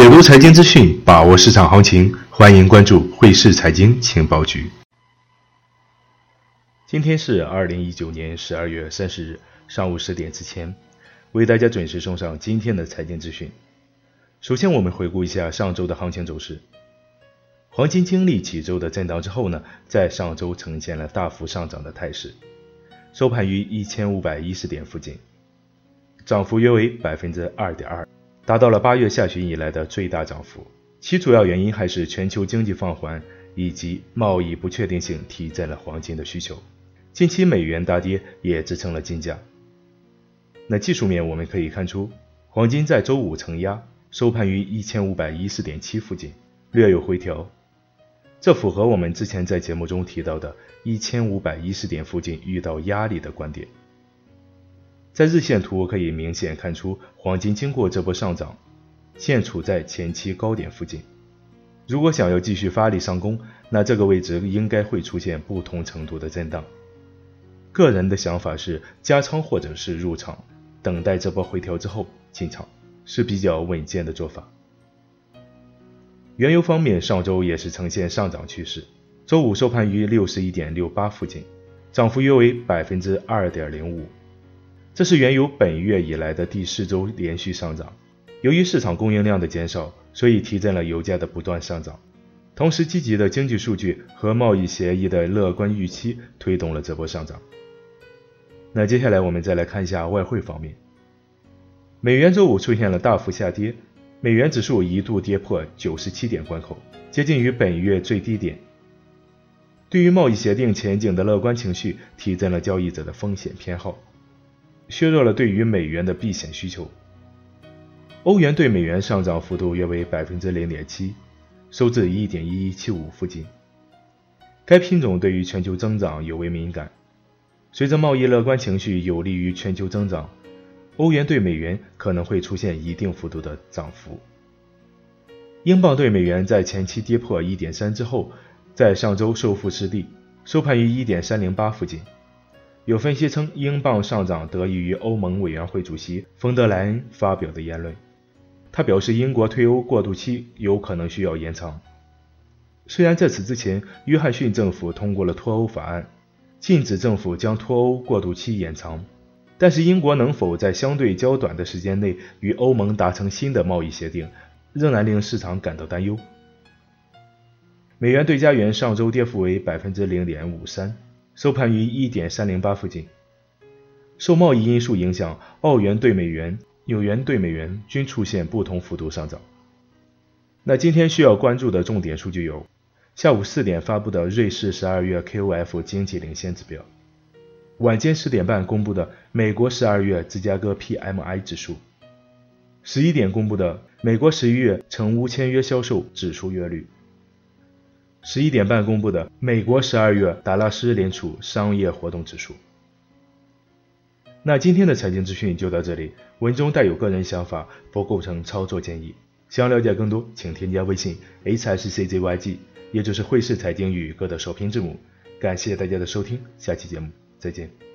解读财经资讯，把握市场行情，欢迎关注汇市财经情报局。今天是二零一九年十二月三十日上午十点之前，为大家准时送上今天的财经资讯。首先，我们回顾一下上周的行情走势。黄金经历几周的震荡之后呢，在上周呈现了大幅上涨的态势，收盘于一千五百一十点附近，涨幅约为百分之二点二。达到了八月下旬以来的最大涨幅，其主要原因还是全球经济放缓以及贸易不确定性提振了黄金的需求。近期美元大跌也支撑了金价。那技术面我们可以看出，黄金在周五承压，收盘于一千五百一十点七附近，略有回调，这符合我们之前在节目中提到的一千五百一十点附近遇到压力的观点。在日线图可以明显看出，黄金经过这波上涨，现处在前期高点附近。如果想要继续发力上攻，那这个位置应该会出现不同程度的震荡。个人的想法是加仓或者是入场，等待这波回调之后进场是比较稳健的做法。原油方面，上周也是呈现上涨趋势，周五收盘于六十一点六八附近，涨幅约为百分之二点零五。这是原油本月以来的第四周连续上涨。由于市场供应量的减少，所以提振了油价的不断上涨。同时，积极的经济数据和贸易协议的乐观预期推动了这波上涨。那接下来我们再来看一下外汇方面。美元周五出现了大幅下跌，美元指数一度跌破九十七点关口，接近于本月最低点。对于贸易协定前景的乐观情绪，提振了交易者的风险偏好。削弱了对于美元的避险需求。欧元对美元上涨幅度约为百分之零点七，收至一点一一七五附近。该品种对于全球增长尤为敏感，随着贸易乐观情绪有利于全球增长，欧元对美元可能会出现一定幅度的涨幅。英镑对美元在前期跌破一点三之后，在上周收复失地，收盘于一点三零八附近。有分析称，英镑上涨得益于欧盟委员会主席冯德莱恩发表的言论。他表示，英国退欧过渡期有可能需要延长。虽然在此之前，约翰逊政府通过了脱欧法案，禁止政府将脱欧过渡期延长，但是英国能否在相对较短的时间内与欧盟达成新的贸易协定，仍然令市场感到担忧。美元对加元上周跌幅为百分之零点五三。收盘于一点三零八附近。受贸易因素影响，澳元对美元、纽元对美元均出现不同幅度上涨。那今天需要关注的重点数据有：下午四点发布的瑞士十二月 KOF 经济领先指标，晚间十点半公布的美国十二月芝加哥 PMI 指数，十一点公布的美国十一月成屋签约销售指数月率。十一点半公布的美国十二月达拉斯联储商业活动指数。那今天的财经资讯就到这里，文中带有个人想法，不构成操作建议。想了解更多，请添加微信 h s c z y g，也就是汇市财经与歌的首拼字母。感谢大家的收听，下期节目再见。